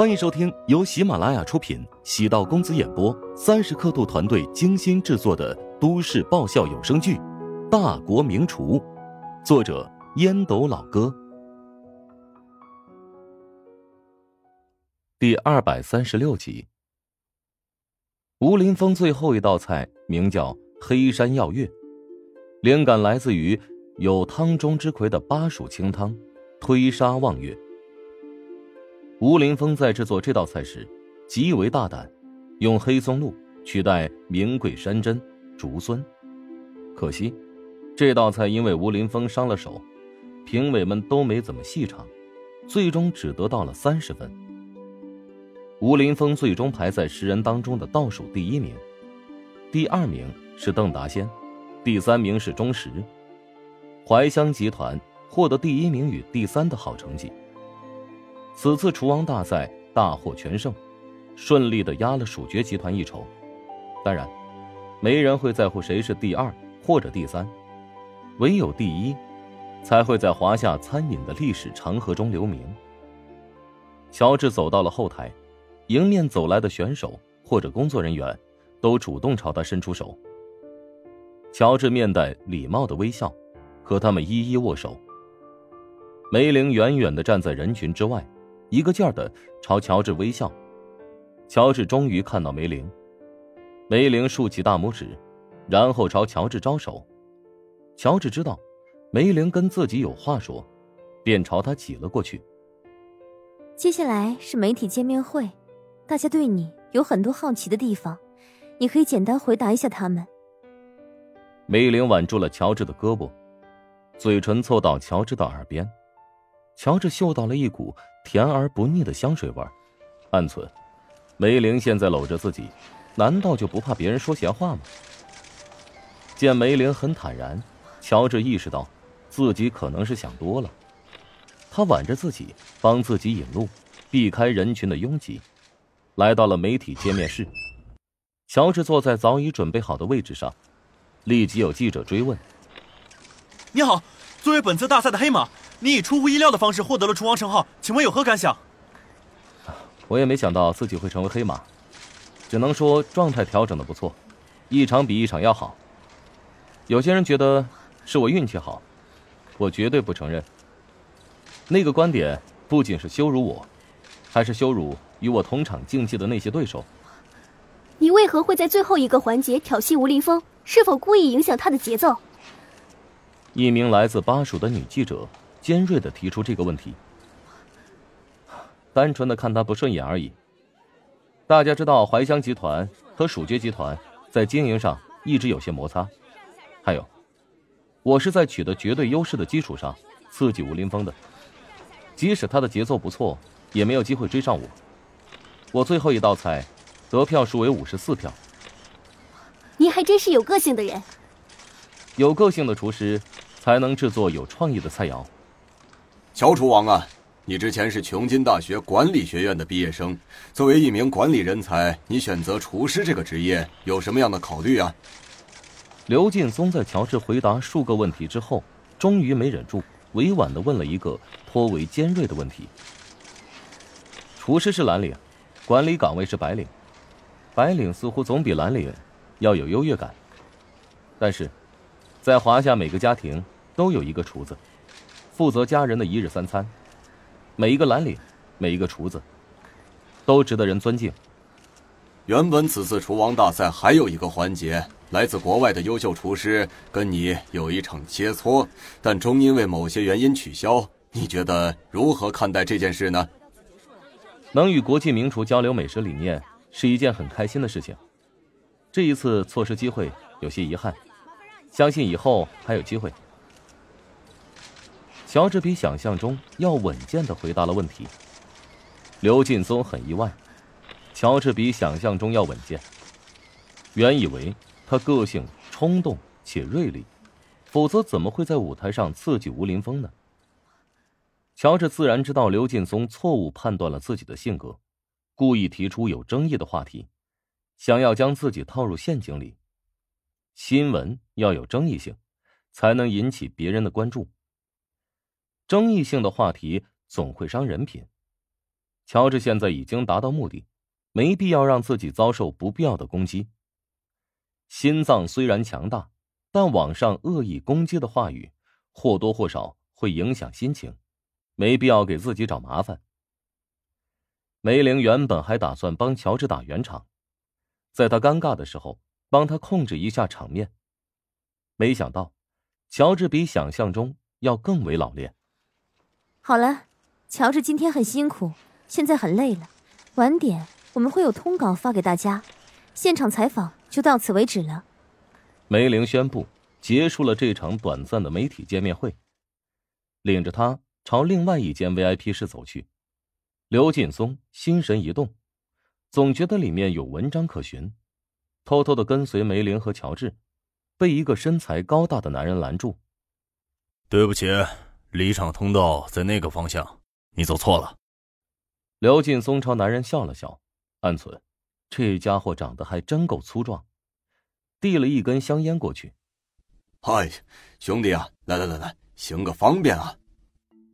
欢迎收听由喜马拉雅出品、喜道公子演播、三十刻度团队精心制作的都市爆笑有声剧《大国名厨》，作者烟斗老哥，第二百三十六集。吴林峰最后一道菜名叫黑山药月，灵感来自于有汤中之魁的巴蜀清汤，推沙望月。吴林峰在制作这道菜时，极为大胆，用黑松露取代名贵山珍、竹荪。可惜，这道菜因为吴林峰伤了手，评委们都没怎么细尝，最终只得到了三十分。吴林峰最终排在十人当中的倒数第一名，第二名是邓达先，第三名是钟石。怀香集团获得第一名与第三的好成绩。此次厨王大赛大获全胜，顺利的压了蜀爵集团一筹。当然，没人会在乎谁是第二或者第三，唯有第一，才会在华夏餐饮的历史长河中留名。乔治走到了后台，迎面走来的选手或者工作人员，都主动朝他伸出手。乔治面带礼貌的微笑，和他们一一握手。梅玲远远的站在人群之外。一个劲儿的朝乔治微笑，乔治终于看到梅玲，梅玲竖起大拇指，然后朝乔治招手。乔治知道梅玲跟自己有话说，便朝他挤了过去。接下来是媒体见面会，大家对你有很多好奇的地方，你可以简单回答一下他们。梅玲挽住了乔治的胳膊，嘴唇凑到乔治的耳边。乔治嗅到了一股甜而不腻的香水味暗存：梅玲现在搂着自己，难道就不怕别人说闲话吗？见梅玲很坦然，乔治意识到自己可能是想多了。他挽着自己，帮自己引路，避开人群的拥挤，来到了媒体见面室。乔治坐在早已准备好的位置上，立即有记者追问：“你好，作为本次大赛的黑马。”你以出乎意料的方式获得了厨王称号，请问有何感想？我也没想到自己会成为黑马，只能说状态调整的不错，一场比一场要好。有些人觉得是我运气好，我绝对不承认。那个观点不仅是羞辱我，还是羞辱与我同场竞技的那些对手。你为何会在最后一个环节挑衅吴林峰？是否故意影响他的节奏？一名来自巴蜀的女记者。尖锐的提出这个问题，单纯的看他不顺眼而已。大家知道怀香集团和蜀爵集团在经营上一直有些摩擦，还有，我是在取得绝对优势的基础上刺激吴林峰的，即使他的节奏不错，也没有机会追上我。我最后一道菜得票数为五十四票。您还真是有个性的人。有个性的厨师才能制作有创意的菜肴。乔厨王啊，你之前是琼金大学管理学院的毕业生，作为一名管理人才，你选择厨师这个职业有什么样的考虑啊？刘劲松在乔治回答数个问题之后，终于没忍住，委婉的问了一个颇为尖锐的问题：厨师是蓝领，管理岗位是白领，白领似乎总比蓝领要有优越感。但是，在华夏每个家庭都有一个厨子。负责家人的一日三餐，每一个蓝领，每一个厨子，都值得人尊敬。原本此次厨王大赛还有一个环节，来自国外的优秀厨师跟你有一场切磋，但终因为某些原因取消。你觉得如何看待这件事呢？能与国际名厨交流美食理念是一件很开心的事情。这一次错失机会有些遗憾，相信以后还有机会。乔治比想象中要稳健的回答了问题。刘劲松很意外，乔治比想象中要稳健。原以为他个性冲动且锐利，否则怎么会在舞台上刺激吴林峰呢？乔治自然知道刘劲松错误判断了自己的性格，故意提出有争议的话题，想要将自己套入陷阱里。新闻要有争议性，才能引起别人的关注。争议性的话题总会伤人品。乔治现在已经达到目的，没必要让自己遭受不必要的攻击。心脏虽然强大，但网上恶意攻击的话语或多或少会影响心情，没必要给自己找麻烦。梅玲原本还打算帮乔治打圆场，在他尴尬的时候帮他控制一下场面，没想到乔治比想象中要更为老练。好了，乔治今天很辛苦。现在很累了，晚点我们会有通稿发给大家，现场采访就到此为止了。梅玲宣布结束了这场短暂的媒体见面会，领着他朝另外一间 VIP 室走去。刘劲松心神一动，总觉得里面有文章可寻，偷偷的跟随梅林和乔治，被一个身材高大的男人拦住。对不起，离场通道在那个方向，你走错了。刘劲松朝男人笑了笑，暗存：这家伙长得还真够粗壮。递了一根香烟过去。嗨，兄弟啊，来来来来，行个方便啊！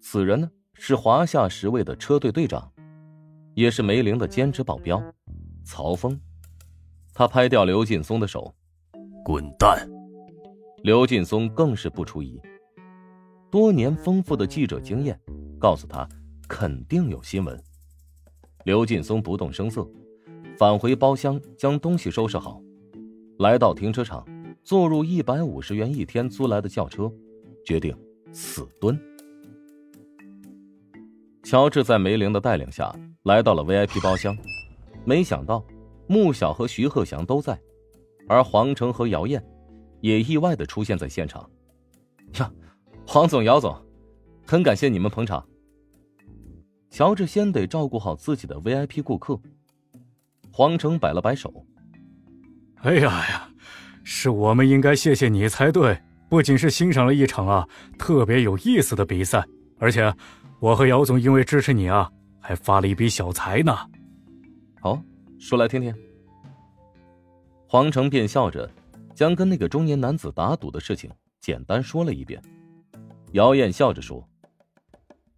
此人呢是华夏十位的车队队长，也是梅林的兼职保镖，曹峰。他拍掉刘劲松的手，滚蛋！刘劲松更是不出疑，多年丰富的记者经验告诉他，肯定有新闻。刘劲松不动声色，返回包厢将东西收拾好，来到停车场，坐入一百五十元一天租来的轿车，决定死蹲。乔治在梅玲的带领下来到了 VIP 包厢，没想到穆晓和徐鹤祥都在，而黄成和姚燕也意外的出现在现场。呀，黄总、姚总，很感谢你们捧场。乔治先得照顾好自己的 VIP 顾客。黄成摆了摆手：“哎呀呀，是我们应该谢谢你才对。不仅是欣赏了一场啊特别有意思的比赛，而且我和姚总因为支持你啊，还发了一笔小财呢。”好，说来听听。黄成便笑着，将跟那个中年男子打赌的事情简单说了一遍。姚燕笑着说。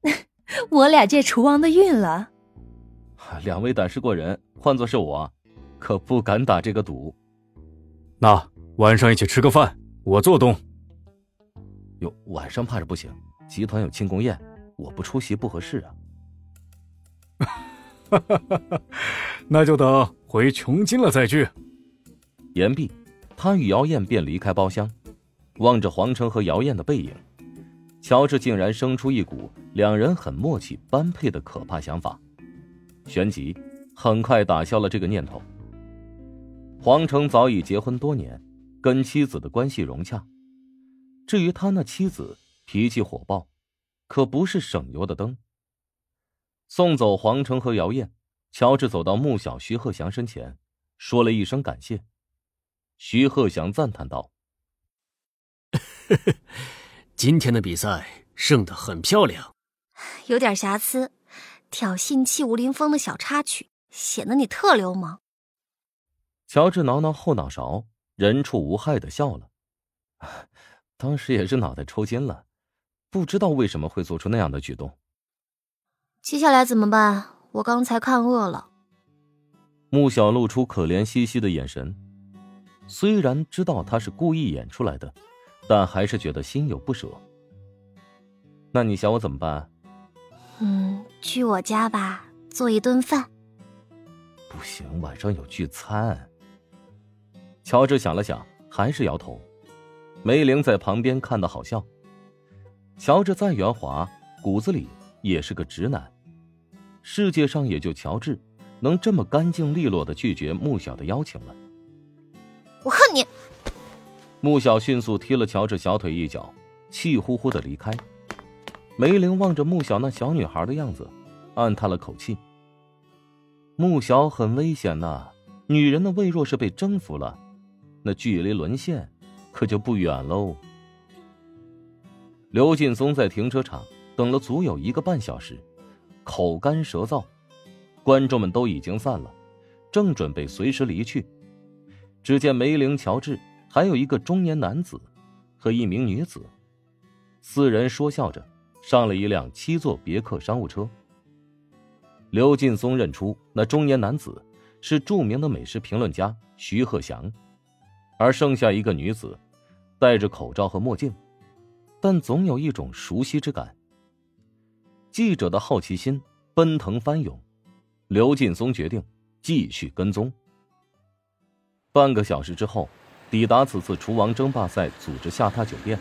我俩借厨王的运了，两位胆识过人，换作是我，可不敢打这个赌。那晚上一起吃个饭，我做东。哟，晚上怕是不行，集团有庆功宴，我不出席不合适啊。哈哈哈哈那就等回琼金了再聚。言毕，他与姚燕便离开包厢，望着黄成和姚燕的背影。乔治竟然生出一股两人很默契、般配的可怕想法，旋即很快打消了这个念头。黄成早已结婚多年，跟妻子的关系融洽。至于他那妻子脾气火爆，可不是省油的灯。送走黄成和姚燕，乔治走到穆小徐鹤祥身前，说了一声感谢。徐鹤祥赞叹道：“呵呵。”今天的比赛胜得很漂亮，有点瑕疵，挑衅气无林风的小插曲，显得你特流氓。乔治挠挠后脑勺，人畜无害的笑了。当时也是脑袋抽筋了，不知道为什么会做出那样的举动。接下来怎么办？我刚才看饿了。穆小露出可怜兮兮的眼神，虽然知道他是故意演出来的。但还是觉得心有不舍。那你想我怎么办？嗯，去我家吧，做一顿饭。不行，晚上有聚餐。乔治想了想，还是摇头。梅玲在旁边看的好笑。乔治再圆滑，骨子里也是个直男。世界上也就乔治能这么干净利落的拒绝穆小的邀请了。我恨你！穆小迅速踢了乔治小腿一脚，气呼呼的离开。梅玲望着穆小那小女孩的样子，暗叹了口气。穆小很危险呐，女人的胃若是被征服了，那距离沦陷可就不远喽。刘劲松在停车场等了足有一个半小时，口干舌燥，观众们都已经散了，正准备随时离去，只见梅林、乔治。还有一个中年男子和一名女子，四人说笑着上了一辆七座别克商务车。刘劲松认出那中年男子是著名的美食评论家徐鹤祥，而剩下一个女子，戴着口罩和墨镜，但总有一种熟悉之感。记者的好奇心奔腾翻涌，刘劲松决定继续跟踪。半个小时之后，抵达此次厨王争霸赛组织下榻酒店。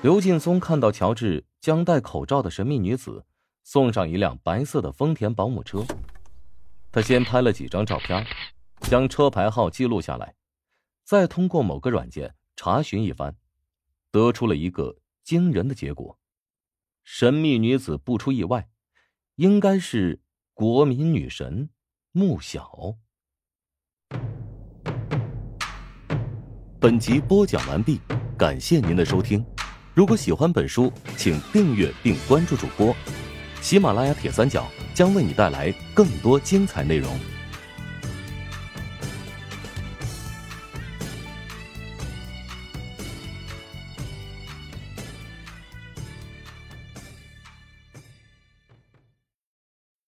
刘劲松看到乔治将戴口罩的神秘女子送上一辆白色的丰田保姆车，他先拍了几张照片，将车牌号记录下来，再通过某个软件查询一番，得出了一个惊人的结果：神秘女子不出意外，应该是国民女神穆小。本集播讲完毕，感谢您的收听。如果喜欢本书，请订阅并关注主播。喜马拉雅铁三角将为你带来更多精彩内容。